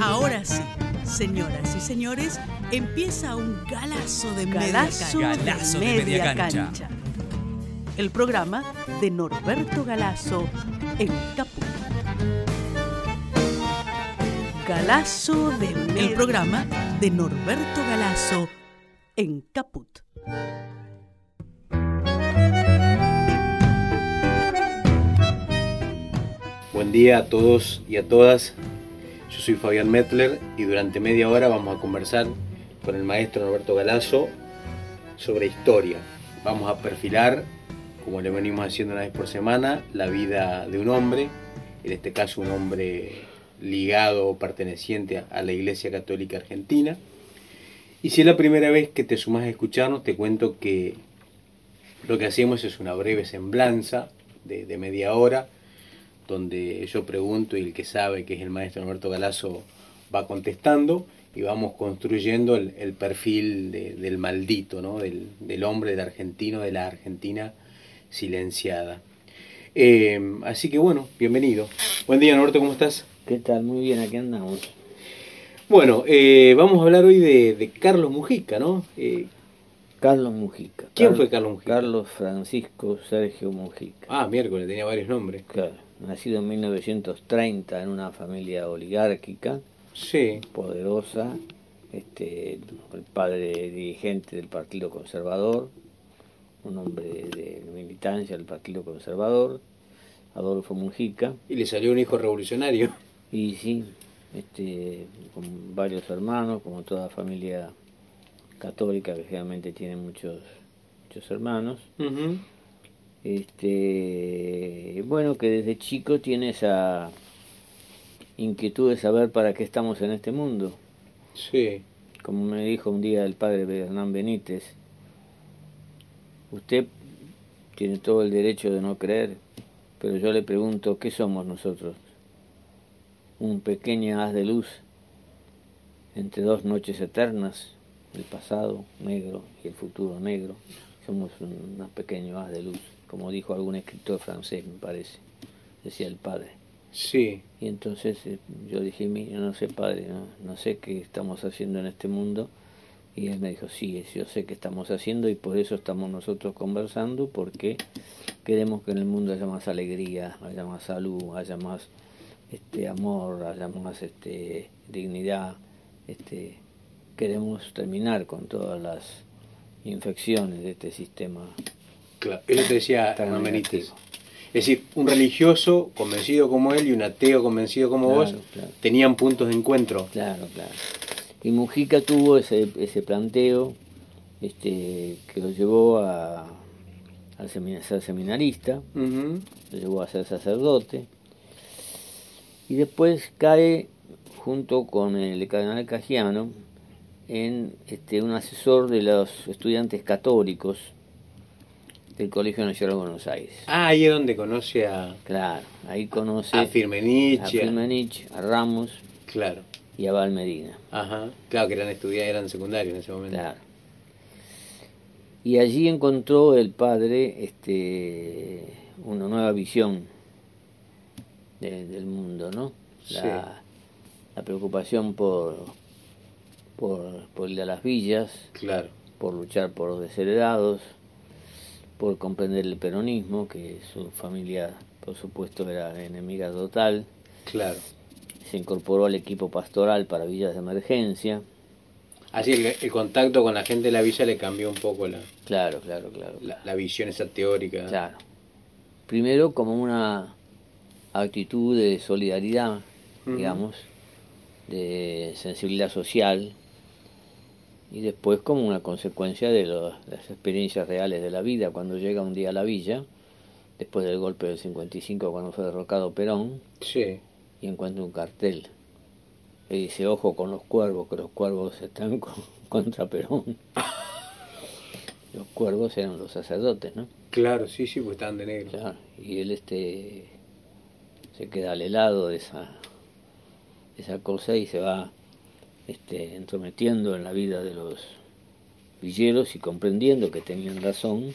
Ahora sí, señoras y señores, empieza un galazo de Galazo media de cancha. Galazo de media cancha. El programa de Norberto Galazo en Caput. Galazo de media El programa de Norberto Galazo en Caput. Buen día a todos y a todas. Yo soy Fabián Metler y durante media hora vamos a conversar con el maestro Norberto Galazo sobre historia. Vamos a perfilar, como le venimos haciendo una vez por semana, la vida de un hombre, en este caso un hombre ligado o perteneciente a la Iglesia Católica Argentina. Y si es la primera vez que te sumas a escucharnos, te cuento que lo que hacemos es una breve semblanza de media hora donde yo pregunto y el que sabe, que es el maestro Alberto Galazo, va contestando y vamos construyendo el, el perfil de- del maldito, ¿no? del, del hombre, del argentino, de la Argentina silenciada. Eh, así que bueno, bienvenido. Buen día Norberto, ¿cómo estás? ¿Qué tal? Muy bien, aquí andamos. Bueno, eh, vamos a hablar hoy de, de Carlos Mujica, ¿no? Eh, Carlos Mujica. ¿Quién fue Carlos Mujica? Carlos Francisco Sergio Mujica. ah, miércoles, tenía varios nombres. Claro, nacido en 1930 en una familia oligárquica, Sí, poderosa, este, el padre dirigente del Partido Conservador, un hombre de militancia del Partido Conservador, Adolfo Mujica, y le salió un hijo revolucionario. y sí, este, con varios hermanos, como toda familia católica que generalmente tiene muchos, muchos hermanos. Ujú. Este, bueno, que desde chico tiene esa inquietud de saber para qué estamos en este mundo. Sí, Como me dijo un día el padre Hernán Benítez, usted tiene todo el derecho de no creer, pero yo le pregunto, ¿qué somos nosotros? Un pequeño haz de luz entre dos noches eternas, el pasado negro y el futuro negro. Somos un, un pequeño haz de luz, como dijo algún escritor francés, me parece, decía el padre. sí. Y entonces eh, yo dije, "Mi- yo no sé, padre, no, no sé qué estamos haciendo en este mundo. Y él me dijo, sí, yo sé qué estamos haciendo y por eso estamos nosotros conversando, porque queremos que en el mundo haya más alegría, haya más salud, haya más este amor, haya más este dignidad. Este, queremos terminar con todas las infecciones de este sistema. Claro, eso te decía. Es decir, un religioso convencido como él y un ateo convencido como Claro, vos claro. tenían puntos de encuentro. Claro, claro. Y Mujica tuvo ese, ese planteo este, que lo llevó a, a ser seminarista, lo llevó a ser sacerdote, y después cae junto con el cardenal Cagiano en este, un asesor de los estudiantes católicos del Colegio Nacional de Buenos Aires. Ah, ahí es donde conoce a, Claro, ahí conoce a Firmenich. a Firmenich, a Ramos Claro. y a Val Medina. Ajá. Claro que eran estudiantes, eran secundarios en ese momento. Claro. Y allí encontró el padre este, una nueva visión de- del mundo, ¿no? La, la preocupación por, por, por ir a las villas, Claro. por luchar por los desheredados, por comprender el peronismo, que su familia, por supuesto, era enemiga total. Claro. Se incorporó al equipo pastoral para villas de emergencia. Así el, el contacto con la gente de la villa le cambió un poco la, Claro, claro, claro. la, la visión esa teórica. Claro. Primero como una actitud de solidaridad, digamos, de sensibilidad social, y después como una consecuencia de lo- las experiencias reales de la vida. Cuando llega un día a la villa, después del golpe del 55, cuando fue derrocado Perón, Sí. y encuentra un cartel que dice, ojo con los cuervos, que los cuervos están con- contra Perón. los cuervos eran los sacerdotes, ¿no? Claro, sí, sí, pues estaban de negro. Claro, y él este se queda al helado de esa esa cosa y se va este entrometiendo en la vida de los villeros y comprendiendo que tenían razón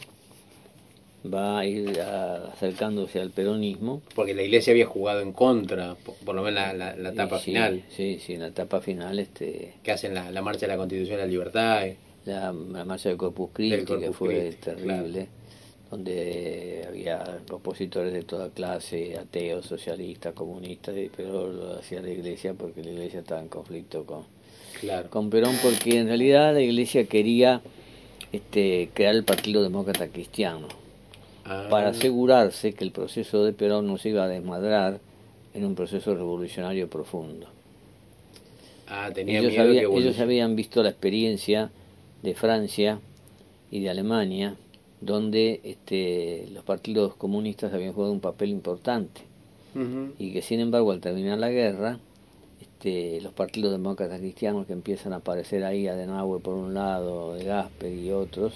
va a ir acercándose al peronismo. Porque la iglesia había jugado en contra, por, lo menos la, la, etapa final. Sí, sí, en la etapa final. este Que hacen la, la marcha de la Constitución de la Libertad. Eh. La, marcha del Corpus Christi, que fue terrible. donde había opositores de toda clase, ateos, socialistas, comunistas, pero lo hacía la iglesia porque la iglesia estaba en conflicto con, con Perón, porque en realidad la iglesia quería este, crear el Partido Demócrata Cristiano Ah. para asegurarse que el proceso de Perón no se iba a desmadrar en un proceso revolucionario profundo. Ah, tenía ellos, ellos habían visto la experiencia de Francia y de Alemania, donde este, los partidos comunistas habían jugado un papel importante y que sin embargo al terminar la guerra, este, los partidos demócratas cristianos que empiezan a aparecer ahí, Adenauer por un lado, de Gasper y otros,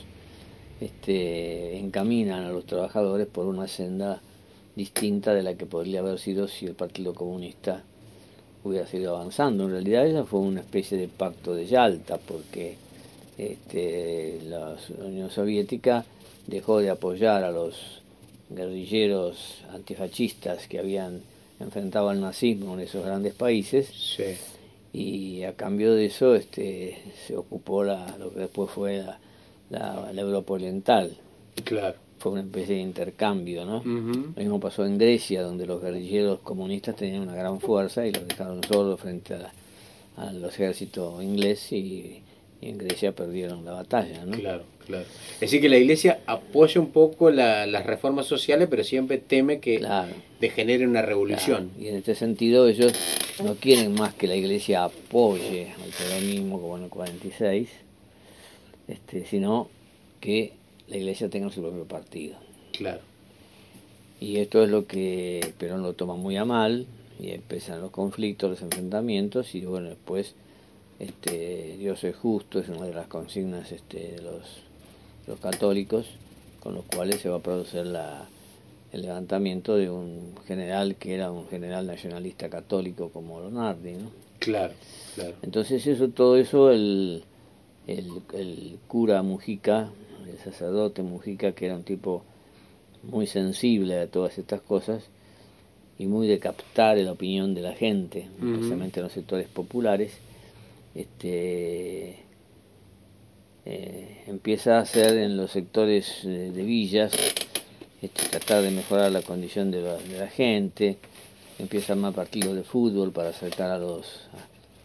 este, encaminan a los trabajadores por una senda distinta de la que podría haber sido si el Partido Comunista hubiera sido avanzando. En realidad esa fue una especie de pacto de Yalta, porque este, la Unión Soviética dejó de apoyar a los guerrilleros antifascistas que habían enfrentado al nazismo en esos grandes países y a cambio de eso este, se ocupó la, lo que después fue la, la, Europa Oriental. Claro. Fue una especie de intercambio, ¿no? Lo mismo pasó en Grecia, donde los guerrilleros comunistas tenían una gran fuerza y los dejaron solos frente a, los ejércitos ingleses y, en Grecia perdieron la batalla, ¿no? Claro, claro. Es decir, que la Iglesia apoya un poco las reformas sociales, pero siempre teme que degenere una revolución. Y en este sentido ellos no quieren más que la Iglesia apoye al peronismo como en el 46, este, sino que la iglesia tenga su propio partido. Claro. Y esto es lo que Perón lo toma muy a mal, y empiezan los conflictos, los enfrentamientos, y bueno, después este, Dios es justo, es una de las consignas este, de los, los católicos, con los cuales se va a producir la, el levantamiento de un general que era un general nacionalista católico como Lonardi, ¿no? Claro, claro. Entonces eso, todo eso, el, el, cura Mujica, el sacerdote Mujica, que era un tipo muy sensible a todas estas cosas y muy de captar la opinión de la gente, especialmente en los sectores populares, este, eh, empieza a hacer en los sectores de, villas, este, tratar de mejorar la condición de la, gente, empieza a armar partidos de fútbol para acercar a los,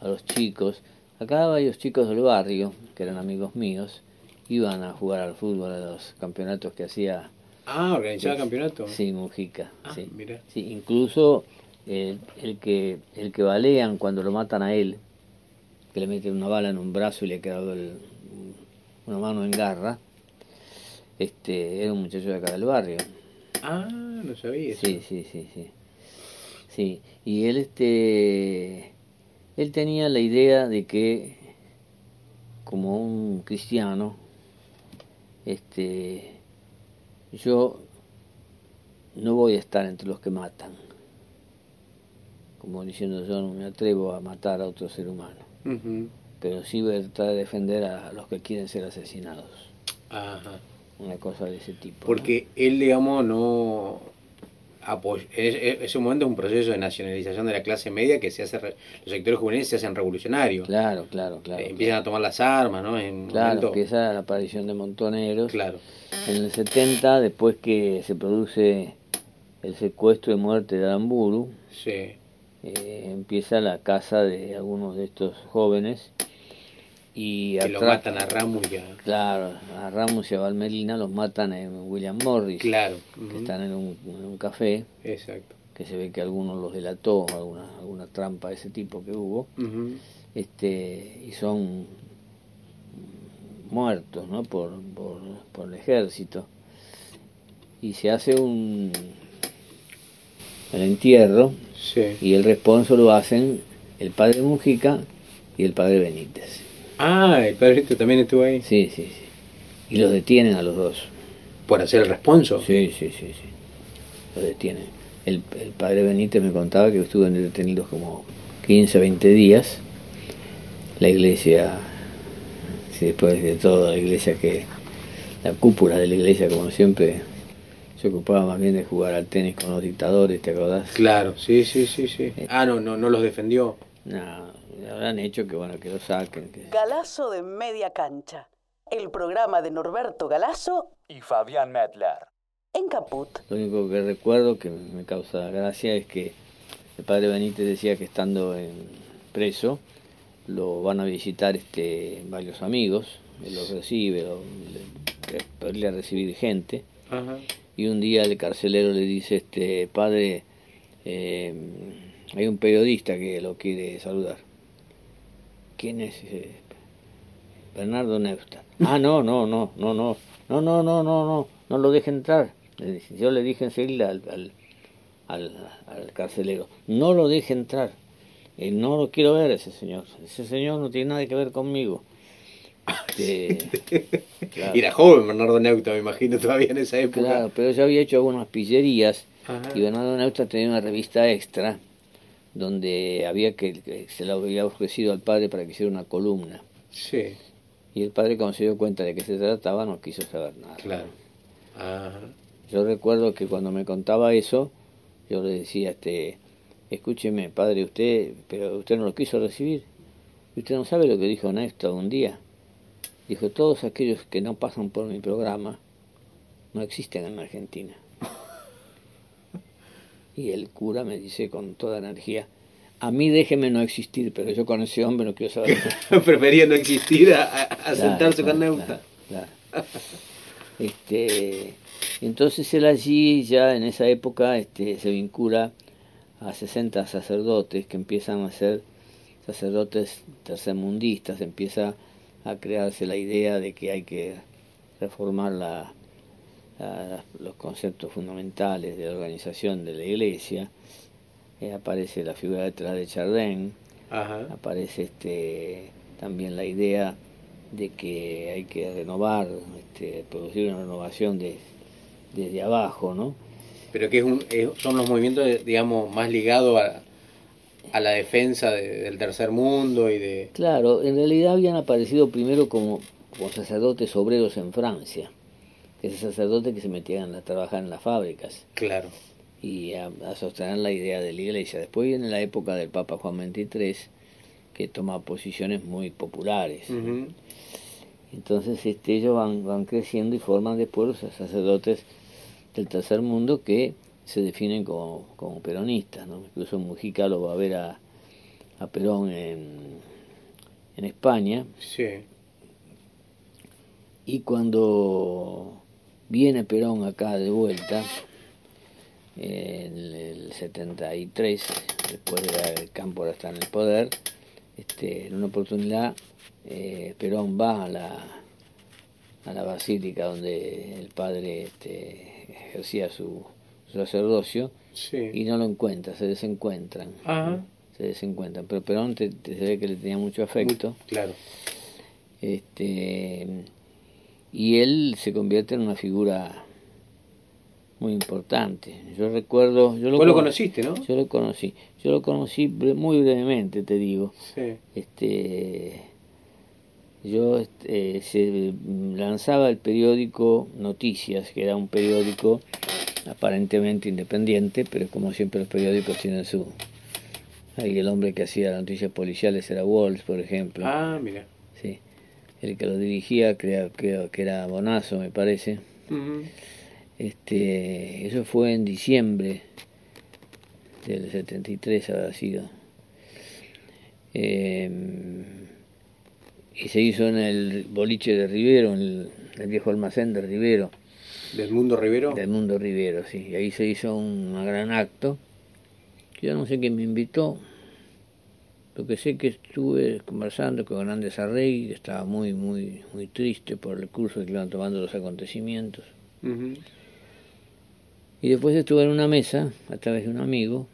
a los chicos, Acá varios chicos del barrio, que eran amigos míos, iban a jugar al fútbol a los campeonatos que hacía. Ah, organizaba campeonato. Sí, Mujica. Ah, sí. Mira. sí. incluso el, que el que balean cuando lo matan a él, que le meten una bala en un brazo y le ha quedado una mano en garra, este, era un muchacho de acá del barrio. Ah, no sabía. Sí, sí, sí, sí. Sí, y él este él tenía la idea de que, como un cristiano, este, yo no voy a estar entre los que matan, como diciendo yo no me atrevo a matar a otro ser humano, pero sí tratar de defender a los que quieren ser asesinados. Ajá. Una cosa de ese tipo. Porque él, digamos, no es, un momento un proceso de nacionalización de la clase media que se hace, los sectores juveniles se hacen revolucionarios. Claro, claro, claro. Eh, empiezan a tomar las armas, ¿no? En claro, empieza la aparición de montoneros. Claro. En el 70, después que se produce el secuestro y muerte de Aramburu, sí. Eh, empieza la casa de algunos de estos jóvenes y que lo matan a Ramos y a... Claro, a Ramos y a Valmerina los matan en William Morris. Claro. Que están en un, en un, café. Exacto. Que se ve que algunos los delató, alguna, alguna trampa de ese tipo que hubo. este Y son muertos, ¿no? Por, por, por el ejército. Y se hace un... el entierro. Sí. Y el responso lo hacen el padre Mujica y el padre Benítez. Ah, el padre también estuvo ahí. Sí, sí, sí. Y los detienen a los dos. ¿Por hacer el responso? Sí, sí, sí, sí. Los detienen. El, el padre Benítez me contaba que estuvo detenidos como 15, 20 días. La iglesia, sí, después de todo, la iglesia que, la cúpula de la iglesia, como siempre, se ocupaba más bien de jugar al tenis con los dictadores, ¿te acordás? Claro, sí, sí, sí, sí. Ah, no, no, no los defendió. No, habrán hecho que bueno, que lo saquen. Que... Galazo de media cancha. El programa de Norberto Galazo y Fabián Medler. En Caput. Lo único que recuerdo que me causa gracia es que el padre Benítez decía que estando en preso lo van a visitar este varios amigos, él los recibe, lo, le, a recibir gente. Y un día el carcelero le dice, este padre, eh, hay un periodista que lo quiere saludar. ¿Quién es? Bernardo Neusta. Ah, no, no, no, no, no, no, no, no, no, no, no lo deje entrar. Yo le dije enseguida al, al, al, al carcelero, no lo deje entrar. Eh, no lo quiero ver ese señor. Ese señor no tiene nada que ver conmigo. Este, Era joven Bernardo Neusta, me imagino, todavía en esa época. Claro, pero yo había hecho algunas pillerías y Bernardo Neusta tenía una revista extra donde había que, se la había ofrecido al padre para que hiciera una columna. Sí. Y el padre cuando se dio cuenta de que se trataba no quiso saber nada. Claro. Yo recuerdo que cuando me contaba eso, yo le decía, este, escúcheme, padre, usted, pero usted no lo quiso recibir. Usted no sabe lo que dijo Néstor un día. Dijo, todos aquellos que no pasan por mi programa no existen en Argentina. Y el cura me dice con toda energía, a mí déjeme no existir, pero yo con ese hombre no quiero saber. Prefería no existir a, sentarse con Neuta. Este, entonces él allí ya en esa época este, se vincula a 60 sacerdotes que empiezan a ser sacerdotes tercermundistas, empieza a crearse la idea de que hay que reformar la, los conceptos fundamentales de la organización de la iglesia. Eh, aparece la figura detrás de Chardin, aparece este, también la idea de que hay que renovar, este, producir una renovación de, desde abajo, ¿no? pero que es un, son los movimientos, digamos, más ligados a, a la defensa del tercer mundo y de... Claro, en realidad habían aparecido primero como, como sacerdotes obreros en Francia, que es sacerdotes que se metían a trabajar en las fábricas. Claro. Y a, sostener la idea de la iglesia. Después viene la época del Papa Juan XXIII, que toma posiciones muy populares. Entonces este, ellos van, van creciendo y forman después los sacerdotes del tercer mundo que se definen como, como peronistas. ¿no? Incluso Mujica lo va a ver a, a Perón en, en España. Sí. Y cuando viene Perón acá de vuelta, en el 73, después de el campo está en el poder, este, en una oportunidad eh, Perón va a la, a la basílica donde el padre este, ejercía su, sacerdocio y no lo encuentra, se desencuentran. Se desencuentran. Pero Perón te, se ve que le tenía mucho afecto. claro. Este, y él se convierte en una figura muy importante. Yo recuerdo... Yo lo Vos lo conociste, ¿no? Yo lo conocí. Yo lo conocí muy brevemente, te digo. Sí. Este, yo este, se lanzaba el periódico Noticias, que era un periódico aparentemente independiente, pero como siempre los periódicos tienen su... Ahí el hombre que hacía las noticias policiales era Walls, por ejemplo. Ah, mira. El que lo dirigía, creo, que era Bonazo, me parece. este, eso fue en diciembre del 73, habrá sido. Eh, y se hizo en el boliche de Rivero, en el, viejo almacén de Rivero. ¿Del Mundo Rivero? Del Mundo Rivero, sí. Y ahí se hizo un gran acto. Yo no sé quién me invitó. Lo que sé que estuve conversando con Hernández Arrey, que estaba muy, muy, muy triste por el curso que iban tomando los acontecimientos. Y después estuve en una mesa, a través de un amigo,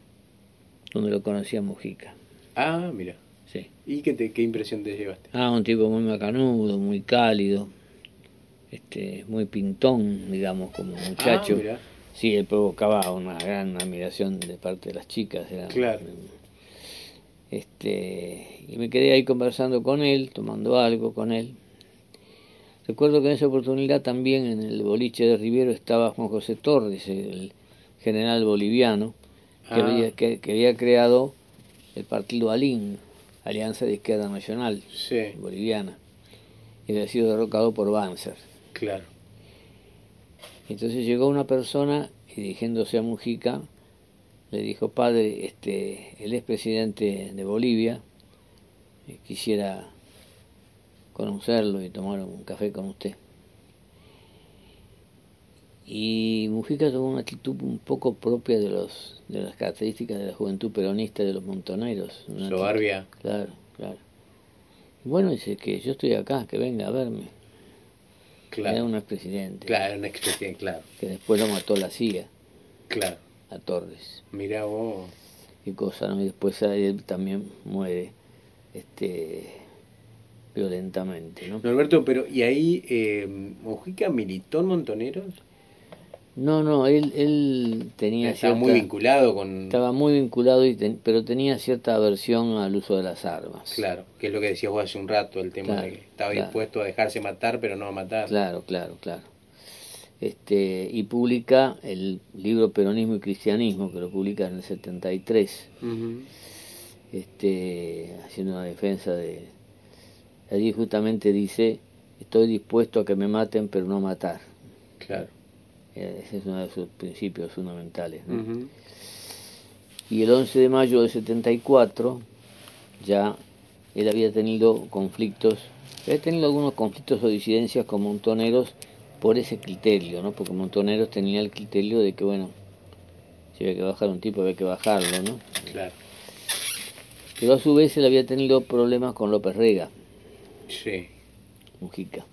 donde lo conocía Mujica. Ah, mira. ¿Y qué, te, qué impresión te llevaste? Ah, un tipo muy macanudo, muy cálido, este, muy pintón, digamos, como muchacho. Ah, sí, él provocaba una gran admiración de parte de las chicas. claro. Este, y me quedé ahí conversando con él, tomando algo con él. Recuerdo que en esa oportunidad también en el boliche de Rivero estaba Juan José Torres, el general boliviano, que, Ah. había, que, que había creado el partido ALIN, Alianza de Izquierda Nacional Sí, Boliviana, y había sido derrocado por Banzer. claro. Entonces llegó una persona y dirigiéndose a Mujica, le dijo, padre, este, el expresidente de Bolivia, eh, quisiera conocerlo y tomar un café con usted. Y Mujica tomó una actitud un poco propia de los de las características de la juventud peronista de los montoneros. Soberbia. Claro, claro. Bueno, dice que yo estoy acá, que venga a verme. Era Claro. un expresidente Claro, un expresidente, claro. que después lo mató la CIA, Claro. A Torres. Mirá vos. Qué cosa, ¿no? Y después a él también muere este violentamente, ¿no? Norberto, pero ¿y ahí eh, Mujica militó en Montoneros? No, no, él, él tenía Estaba cierta- muy vinculado con... estaba muy vinculado, y ten- pero tenía cierta aversión al uso de las armas. Claro, que es lo que decías vos hace un rato, el tema Claro, de que estaba claro. dispuesto a dejarse matar, pero no a matar. Claro, claro, claro. Este, y publica el libro Peronismo y Cristianismo, que lo publica en el 73, Ujú. este, haciendo una defensa de... Allí justamente dice, estoy dispuesto a que me maten, pero no a matar. Claro. Eh, Ese es uno de sus principios fundamentales. Y el 11 de mayo del 74 ya él había tenido conflictos, había tenido algunos conflictos o disidencias con montoneros por ese criterio, ¿no? Porque montoneros tenía el criterio de que, bueno, si había que bajar un tipo, había que bajarlo, ¿no? Claro. Pero a su vez él había tenido problemas con López Rega, Sí. Mujica.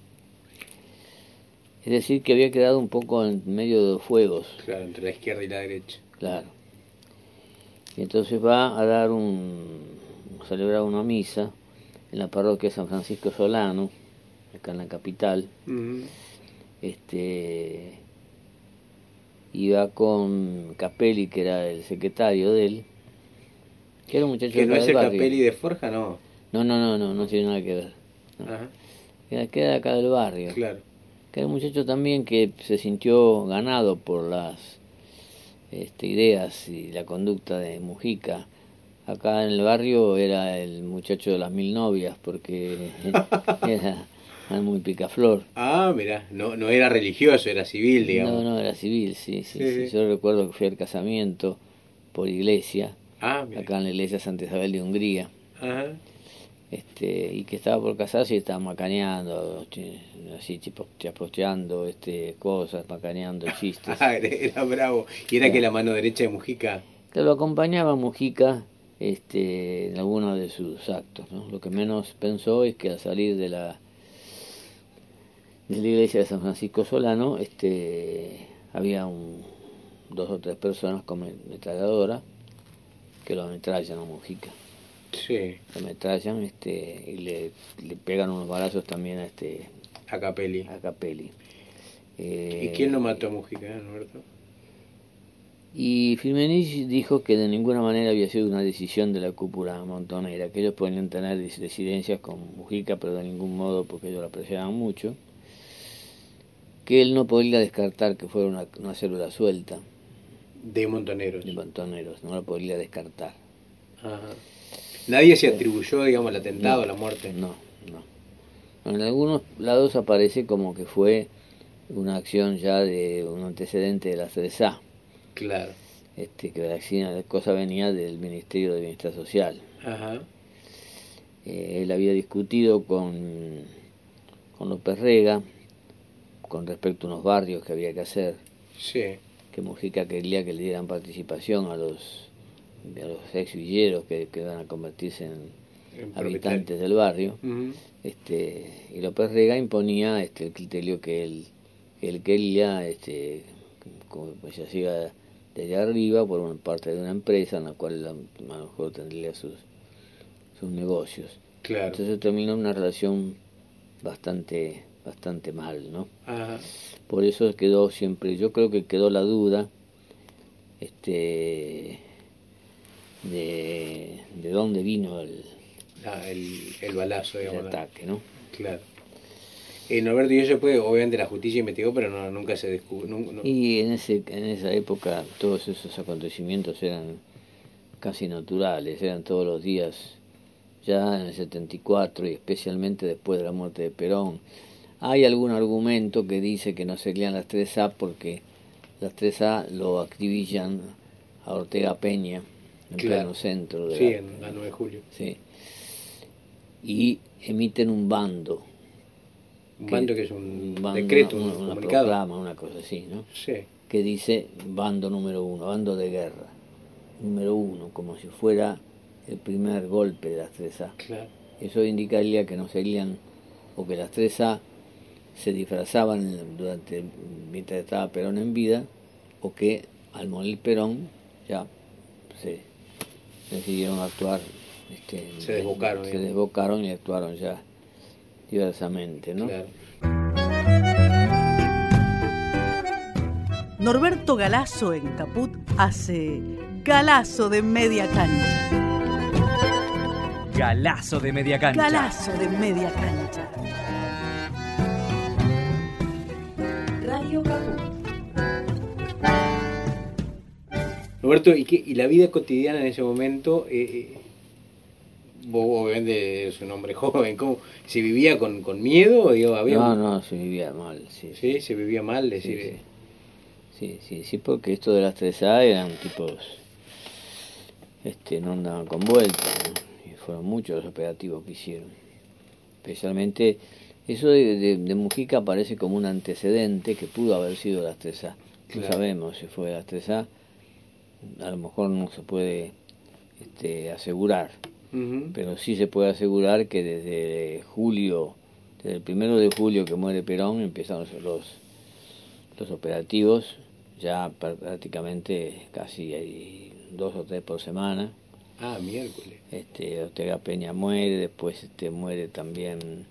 Es decir, que había quedado un poco en medio de los fuegos. Claro, entre la izquierda y la derecha. Claro. Y entonces va a dar un. a celebrar una misa en la parroquia de San Francisco Solano, acá en la capital. Ujú. Este. Va con Capelli, que era el secretario de él, que era un muchacho Que no es el barrio. Capelli de Forja, no. No, no, no, no, no tiene nada que ver. No. Ajá. Era, que era acá del barrio. Claro. que era un muchacho también que se sintió ganado por las este, ideas y la conducta de Mujica. Acá en el barrio era el muchacho de las mil novias, porque era, era muy picaflor. Ah, mira, no, no era religioso, era civil, digamos. No, no, era civil, sí, sí, Sí, sí. sí. Yo recuerdo que fui al casamiento por iglesia, Ah, mira. acá en la iglesia Santa Isabel de Hungría. Ajá. este y que estaba por casarse y estaba macaneando, así tipo chaposteando este, cosas, macaneando chistes. Ah, era, bravo. Y era que la mano derecha de Mujica. que lo acompañaba Mujica este, en alguno de sus actos. ¿no? Lo que menos pensó es que al salir de la, de la iglesia de San Francisco Solano este, había un, dos o tres personas con ametralladora que lo ametrallan a Mujica. Sí, Lo ametrallan este, y le, le pegan unos balazos también a, este, a Capelli. a Capelli. ¿Y Eh, quién no mató a Mujica, eh, Norberto? Y Firmenich dijo que de ninguna manera había sido una decisión de la cúpula montonera, que ellos podían tener dis- disidencias con Mujica, pero de ningún modo porque ellos lo apreciaban mucho, que él no podía descartar que fuera una, una célula suelta De Montoneros. de montoneros, no lo podía descartar. Ajá. Nadie se atribuyó, digamos, el atentado, la muerte. No, no. En algunos lados aparece como que fue una acción ya de un antecedente de la CDSA, Claro. este, que la, la cosa venía del Ministerio de Bienestar Social. Ajá. Eh, él había discutido con, con López Rega con respecto a unos barrios que había que hacer, Sí. que Mujica quería que le dieran participación a los, a los ex villeros que, que van a convertirse en En habitantes del barrio. Este y López Rega imponía este el criterio que él que él quería este como pues ya siga desde arriba por una parte de una empresa en la cual a lo mejor tendría sus sus negocios Claro. entonces terminó una relación bastante bastante mal no Ajá. por eso quedó siempre yo creo que quedó la duda este de, de dónde vino el, Ah, el, el balazo, el digamos. ¿no? ataque no Claro. Eh, Norberto, y eso puede, obviamente la justicia investigó, pero no, nunca se descubrió. Y en, ese, en esa época todos esos acontecimientos eran casi naturales, eran todos los días, ya en el 74 y especialmente después de la muerte de Perón. Hay algún argumento que dice que no serían las 3A porque las 3A lo activillan a Ortega Peña en pleno centro de sí, en la 9 de julio. Sí. Y emiten un bando un bando que es un decreto, una, una, una proclama, una cosa así, ¿no? Sí. Que dice bando número uno, bando de guerra, número uno, como si fuera el primer golpe de las 3A. Claro. Eso indicaría que no serían, o que las 3A se disfrazaban durante mientras estaba Perón en vida, o que al morir Perón ya se decidieron actuar. Este, se desbocaron. Se desbocaron y actuaron ya diversamente, ¿no? Claro. Norberto Galazo en Caput hace Galazo de media cancha. Galazo de media cancha. Galazo de media cancha. Radio. Roberto, ¿y, qué, ¿y la vida cotidiana en ese momento? Eh, eh, vos obviamente es un hombre joven, ¿cómo? ¿Se vivía con, con miedo? Digo, había No, un- no, se vivía mal, sí. ¿Sí? ¿Se vivía mal? Sí, Decir, sí. Sí, sí, sí, porque esto de las 3A eran tipos, este, no andaban con vuelta, ¿no? y fueron muchos los operativos que hicieron. Especialmente, eso de, de, de Mujica parece como un antecedente que pudo haber sido las 3A. No sabemos si fue las 3A, a lo mejor no se puede este, asegurar, pero sí se puede asegurar que desde julio, desde el primero de julio que muere Perón, empezaron los, los operativos, ya pr- prácticamente casi hay dos o tres por semana. Ah, miércoles. Este, Ortega Peña muere, después este, muere también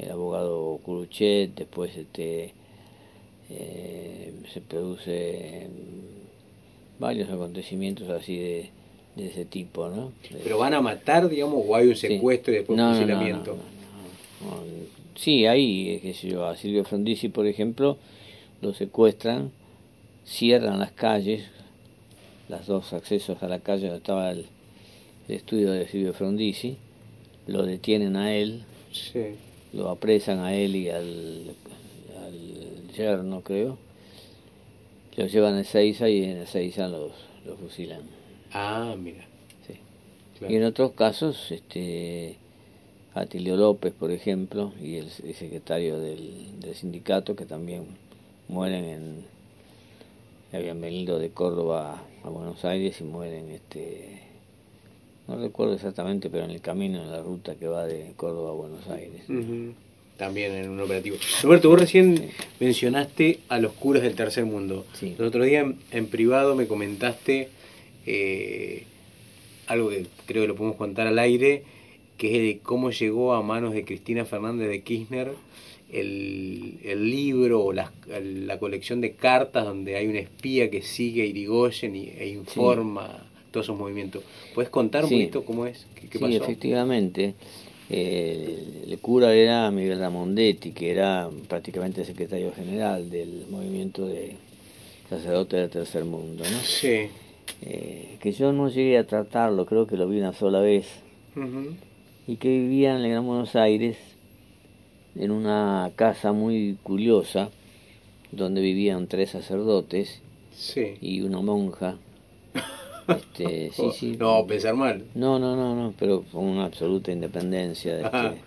el abogado Curuchet, después este, eh, se produce mm, varios acontecimientos así de, de ese tipo, ¿no? ¿Pero van a matar, digamos, o hay un Sí. secuestro y después No, fusilamiento? no. Sí, ahí, eh, qué sé yo, a Silvio Frondizi, por ejemplo, lo secuestran, cierran las calles, los dos accesos a la calle donde estaba el, el estudio de Silvio Frondizi, lo detienen a él, Sí. Lo apresan a él y al, al yerno, creo, lo llevan a Ezeiza y en Ezeiza los, los fusilan. Ah, mira. Sí. Claro. Y en otros casos, este, Atilio López, por ejemplo, y el, el secretario del, del sindicato, que también mueren en. habían venido de Córdoba a Buenos Aires y mueren, este. No recuerdo exactamente, pero en el camino, en la ruta que va de Córdoba a Buenos Aires. También en un operativo. Roberto, vos recién mencionaste a los curas del tercer mundo. Sí. El otro día en, en privado me comentaste eh, algo que creo que lo podemos contar al aire, que es de cómo llegó a manos de Cristina Fernández de Kirchner el, el libro o las- la colección de cartas donde hay un espía que sigue a Irigoyen y, e informa todos esos movimientos. ¿Puedes contar un Sí. poquito cómo es? ¿Qué, qué sí, pasó? efectivamente. eh, el cura era Miguel Ramondetti, que era prácticamente secretario general del movimiento de sacerdotes del tercer mundo, ¿no? Sí. Eh, que yo no llegué a tratarlo, creo que lo vi una sola vez, y que vivía en el Gran Buenos Aires, en una casa muy curiosa, donde vivían tres sacerdotes Sí. y una monja. Este, sí, sí. No, pensar mal. No, no, no, no, pero con una absoluta independencia. Este,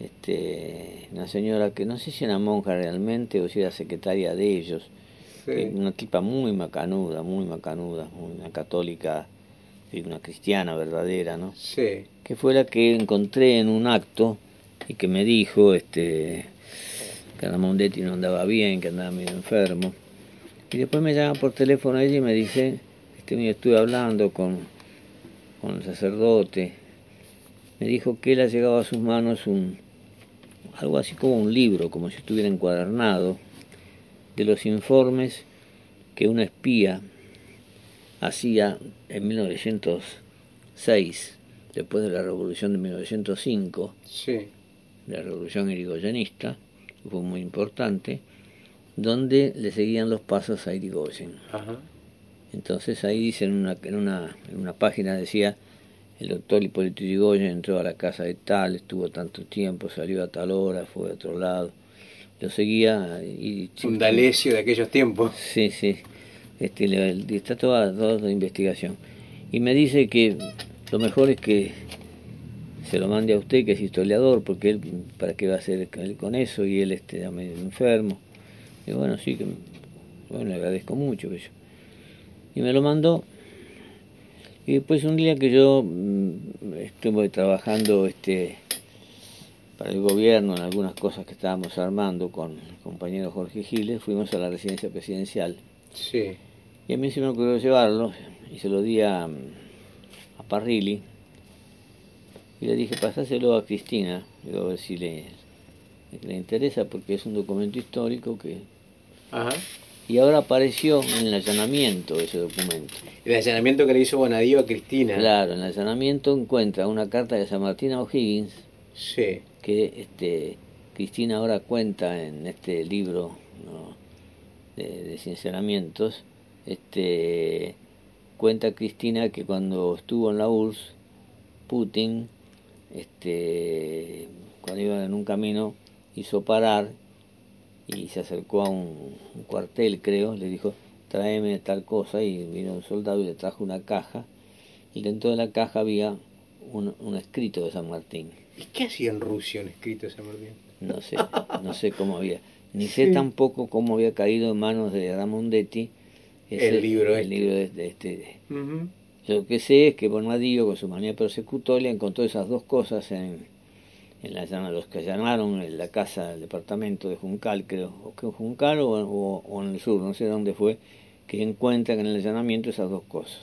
este, una señora que no sé si era monja realmente o si era secretaria de ellos. Sí. Una tipa muy macanuda, muy macanuda, una católica una cristiana verdadera, ¿no? Sí. Que fue la que encontré en un acto y que me dijo este, que Ramondetti no andaba bien, que andaba medio enfermo. Y después me llama por teléfono ella y me dice, este, mira, estuve hablando con, con el sacerdote. Me dijo que él ha llegado a sus manos un, algo así como un libro, como si estuviera encuadernado, de los informes que una espía hacía en 1906, después de la revolución de 1905, Sí. la revolución irigoyenista, fue muy importante, donde le seguían los pasos a Irigoyen. Ajá. Entonces ahí dice en una, en una, en una página decía, el doctor Hipólito Yrigoyen entró a la casa de tal, estuvo tanto tiempo, salió a tal hora, fue a otro lado. Lo seguía y... Un D'Alessio de aquellos tiempos. Sí, sí. Este, le- está toda, toda la investigación. Y me dice que lo mejor es que se lo mande a usted, que es historiador, porque él, ¿para qué va a hacer él con eso? Y él este, ya medio enfermo. Y bueno, sí, que bueno, le agradezco mucho. Que yo. Y me lo mandó. Y después un día que yo mm, estuve trabajando este para el gobierno en algunas cosas que estábamos armando con el compañero Jorge Giles, fuimos a la residencia presidencial. Sí. Y a mí se me ocurrió llevarlo y se lo di a, a Parrilli. Y le dije, pasáselo a Cristina, digo, a ver si le, le interesa, porque es un documento histórico que... Ajá. Y ahora apareció en el allanamiento ese documento. El allanamiento que le hizo Bonadío a Cristina. Claro, en el allanamiento encuentra una carta de San Martín a O'Higgins, Sí. que este, Cristina ahora cuenta en este libro ¿no? de, de sinceramientos, este, cuenta Cristina que cuando estuvo en la URSS, Putin, este, cuando iba en un camino, hizo parar y se acercó a un, un cuartel, creo, le dijo, tráeme tal cosa, y vino un soldado y le trajo una caja, y dentro de la caja había un, un escrito de San Martín. ¿Y qué hacía en Rusia un escrito de San Martín? No sé, no sé cómo había. Ni sé Sí. tampoco cómo había caído en manos de Ramondetti El libro el este. libro de, de este. Yo Lo que sé es que Bonadío, con su manía persecutoria, encontró esas dos cosas en, en la los que allanaron en la casa del departamento de Juncal, creo, o que Juncal o, o- o en el sur, no sé dónde fue, que encuentran en el allanamiento esas dos cosas.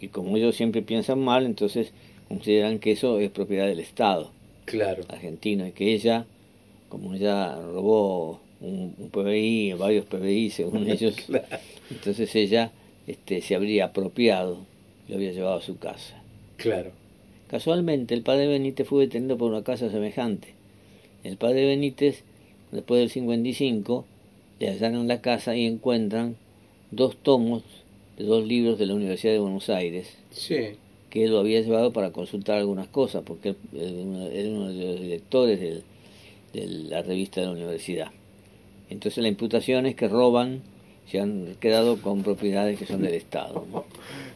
Y como ellos siempre piensan mal, entonces consideran que eso es propiedad del Estado Claro. argentino y que ella, como ella robó un, un PBI, varios PBI según ellos, Claro. entonces ella este, se habría apropiado y lo había llevado a su casa. Claro. Casualmente el padre Benítez fue detenido por una casa semejante. El padre Benítez, después del 55, le allanan la casa y encuentran dos tomos de dos libros de la Universidad de Buenos Aires Sí. que él lo había llevado para consultar algunas cosas, porque él era uno- de los directores del- de la revista de la universidad. Entonces la imputación es que roban, se han quedado con propiedades que son del Estado. ¿no?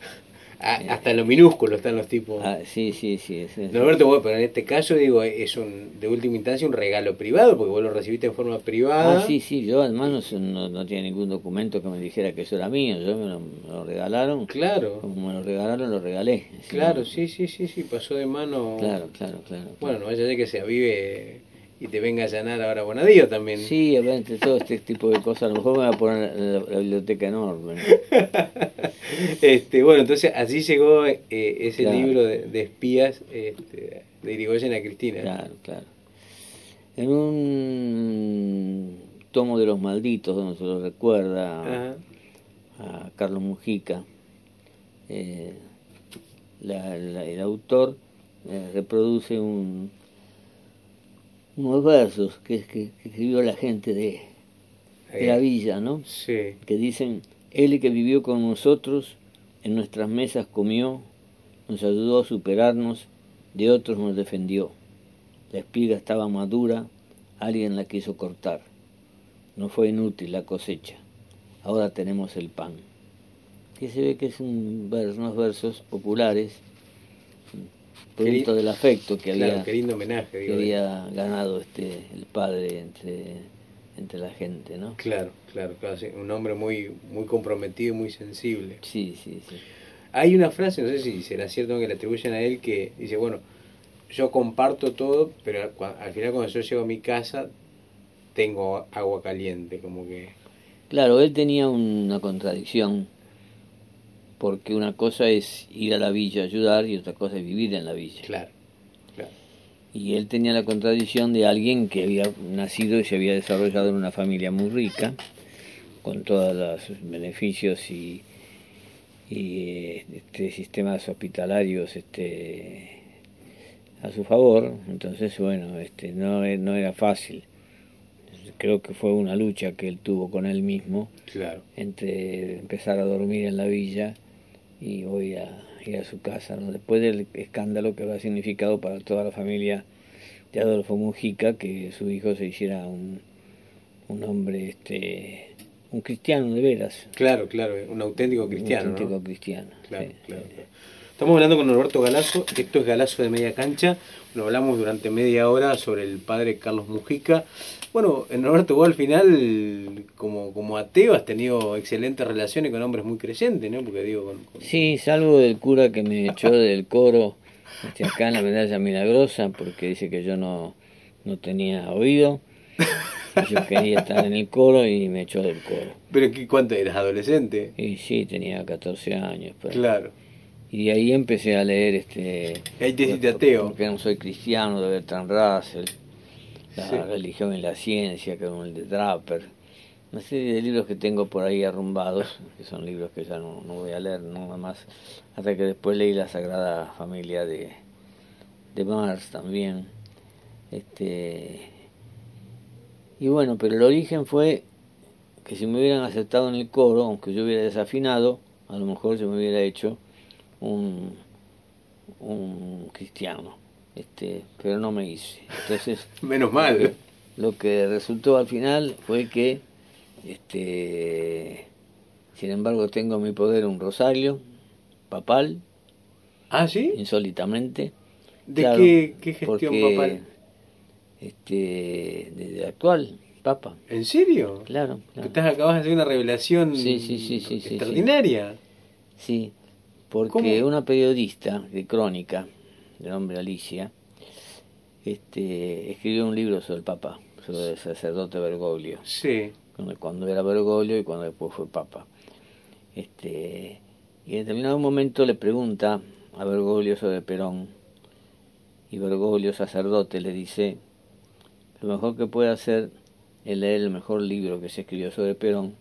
Ah, hasta en lo minúsculo están los tipos. Ah, sí, sí, sí. es- es- Norberto, bueno, pero en este caso, digo, es un, de última instancia un regalo privado, porque vos lo recibiste en forma privada. Ah, sí, sí, yo además no, no, no tenía ningún documento que me dijera que eso era mío, yo me lo, me lo regalaron, Claro, como me lo regalaron, lo regalé. Sí, claro, sí, sí, sí, sí, pasó de mano. Claro, claro, claro. Bueno, no vaya a ser que se avive y te venga a allanar ahora Bonadío también. Sí, entre todo este tipo de cosas, a lo mejor me voy a poner la, la biblioteca enorme. ¿no? este, bueno, entonces así llegó eh, ese Claro. libro de, de espías este, de Irigoyen a Cristina. Claro, claro. En un tomo de los malditos, donde se lo recuerda a Carlos Mujica, eh, la- la- el autor eh, reproduce un, unos versos que, que, que escribió la gente de, de la villa, ¿no? Sí, que dicen, Él que vivió con nosotros, en nuestras mesas comió, nos ayudó a superarnos, de otros nos defendió. La espiga estaba madura, alguien la quiso cortar. No fue inútil la cosecha, ahora tenemos el pan. Que se ve que es un vers- unos versos populares, producto Qué- del afecto que claro, había, qué lindo homenaje. que había ganado este el padre entre, entre la gente, ¿no? Claro, claro, claro, sí, un hombre muy, muy comprometido y muy sensible. Sí, sí, sí. Hay una frase, no sé si será cierto que le atribuyen a él, que dice, bueno, yo comparto todo, pero al final cuando yo llego a mi casa tengo agua caliente, como que... Claro, él tenía una contradicción, porque una cosa es ir a la villa a ayudar y otra cosa es vivir en la villa. Claro, claro. Y él tenía la contradicción de alguien que había nacido y se había desarrollado en una familia muy rica, con todos los beneficios y, y este, sistemas hospitalarios este, a su favor. Entonces, bueno, este, no, no era fácil. creo que fue una lucha que él tuvo con él mismo Claro. entre empezar a dormir en la villa y hoy a ir a su casa, ¿no? después del escándalo que había significado para toda la familia de Adolfo Mujica que su hijo se hiciera un, un hombre, este, un cristiano de veras, Claro, claro, un auténtico cristiano. un auténtico ¿no? cristiano. Claro, sí, claro, sí. claro. Estamos hablando con Norberto Galazo, esto es Galazo de Media Cancha, lo hablamos durante media hora sobre el padre Carlos Mujica. Bueno, eh, Norberto, vos al final, como, como ateo, has tenido excelentes relaciones con hombres muy creyentes, ¿no? Porque digo, con, con- Sí, salvo del cura que me echó del coro este, acá en la medalla milagrosa porque dice que yo no, no tenía oído. Yo quería estar en el coro y me echó del coro. Pero ¿qué, ¿cuánto eras? ¿Adolescente? Y sí, tenía 14 años. Pero, Claro. Y de ahí empecé a leer este... Ahí te ateo. Porque no soy cristiano, de Bertrand Russell, La Sí. religión y la ciencia, que es el de Draper. Una serie de libros que tengo por ahí arrumbados, que son libros que ya no, no voy a leer nada más, hasta que después leí La Sagrada Familia de, de Mars también. Este, y bueno, pero el origen fue que si me hubieran aceptado en el coro, aunque yo hubiera desafinado, a lo mejor yo me hubiera hecho un, un cristiano. Este, pero no me hice. Entonces, Menos mal. lo que resultó al final fue que, este, sin embargo, tengo en mi poder un rosario papal, ¿Ah, sí? insólitamente. ¿De Claro, qué, qué gestión porque, papal? Este, del actual papa, ¿En serio? claro. Estás, acabas de hacer una revelación Sí, sí, sí, sí, sí, extraordinaria. Sí, porque ¿Cómo? una periodista de crónica, de nombre Alicia, este, escribió un libro sobre el Papa, sobre el sacerdote Bergoglio, Sí. cuando- cuando era Bergoglio y cuando después fue Papa. Este, y en determinado momento le pregunta a Bergoglio sobre Perón, y Bergoglio, sacerdote, le dice, lo mejor que puede hacer es leer el mejor libro que se escribió sobre Perón,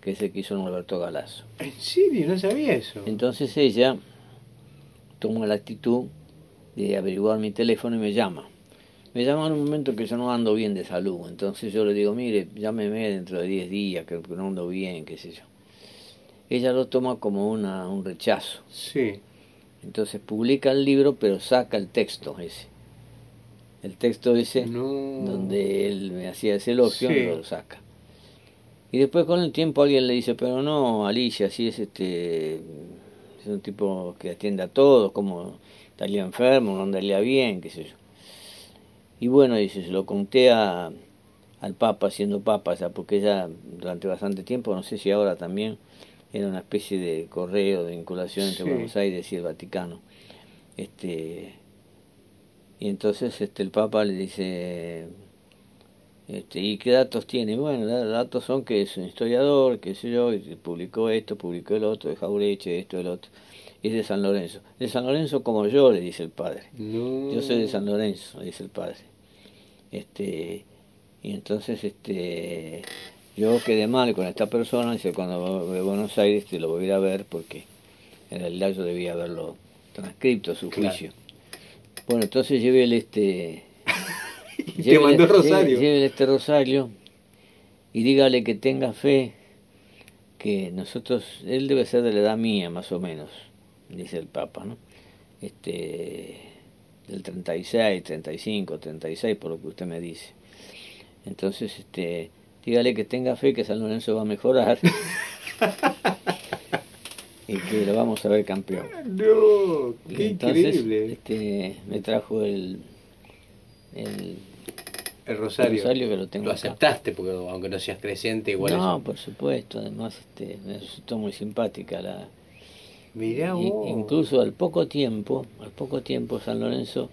que es el que hizo Norberto Galazo. ¿En serio? No sabía eso. Entonces ella toma la actitud de averiguar mi teléfono y me llama. Me llama en un momento que yo no ando bien de salud, entonces yo le digo, mire, llámeme dentro de 10 días, que no ando bien, qué sé yo. Ella lo toma como una, un rechazo. Sí. Entonces publica el libro, pero saca el texto ese. El texto ese, No. donde él me hacía ese elogio, Sí. lo saca. Y después con el tiempo alguien le dice, pero no, Alicia, así es este es un tipo que atiende a todos, como estaría enfermo, no andaría bien, qué sé yo. Y bueno, dice, se lo conté a, al Papa, siendo Papa, o sea, porque ella durante bastante tiempo, no sé si ahora también, era una especie de correo de vinculación entre Sí. Buenos Aires y el Vaticano. Este, y entonces este, el Papa le dice, este, ¿y qué datos tiene? Bueno, los datos son que es un historiador, qué sé yo, y publicó esto, publicó el otro, de Jaureche, esto, el otro. Es de San Lorenzo. De San Lorenzo como yo, le dice el padre. No. Yo soy de San Lorenzo, le dice el padre. Este, y entonces este, yo quedé mal con esta persona, dice, cuando voy a Buenos Aires te lo voy a ir a ver porque en realidad yo debía haberlo transcrito a su Claro. juicio. Bueno, entonces llevé el este... Y te mandó el rosario. Lleve, lleve este rosario y dígale que tenga fe, que nosotros, él debe ser de la edad mía más o menos, dice el Papa, ¿no? Este, del 36, 35, 36, por lo que usted me dice. Entonces, este, dígale que tenga fe que San Lorenzo va a mejorar y que lo vamos a ver campeón. No, qué entonces, increíble. este, me trajo el, el El rosario. rosario que lo tengo Lo acá. aceptaste, porque aunque no seas creyente, igual no, es- por supuesto, además este, me resultó muy simpática la... Mirá incluso al poco tiempo, al poco tiempo San Lorenzo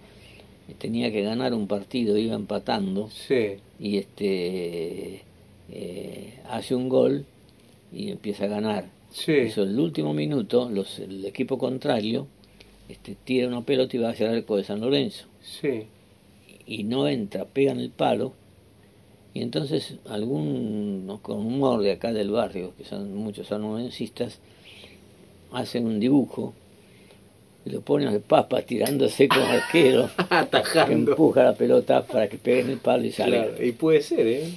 tenía que ganar un partido, iba empatando Sí. y este eh, hace un gol y empieza a ganar. Sí. Eso, el último minuto, los, el equipo contrario este, tira una pelota y va hacia el arco de San Lorenzo. Sí. y no entra, pegan el palo, y entonces algunos con humor de acá del barrio, que son muchos anuencistas, hacen un dibujo y lo ponen al Papa tirándose como arquero, que Atajando. empuja la pelota para que pegue en el palo y sale. Claro, y puede ser, ¿eh?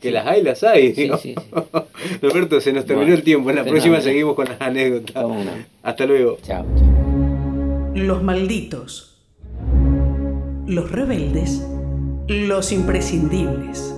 Que las hay, las hay. Sí, sí, Roberto, se nos terminó Bueno, el tiempo. En la próxima seguimos con las anécdotas. Hasta luego. Chao, chao. Los malditos. Los rebeldes. Los imprescindibles.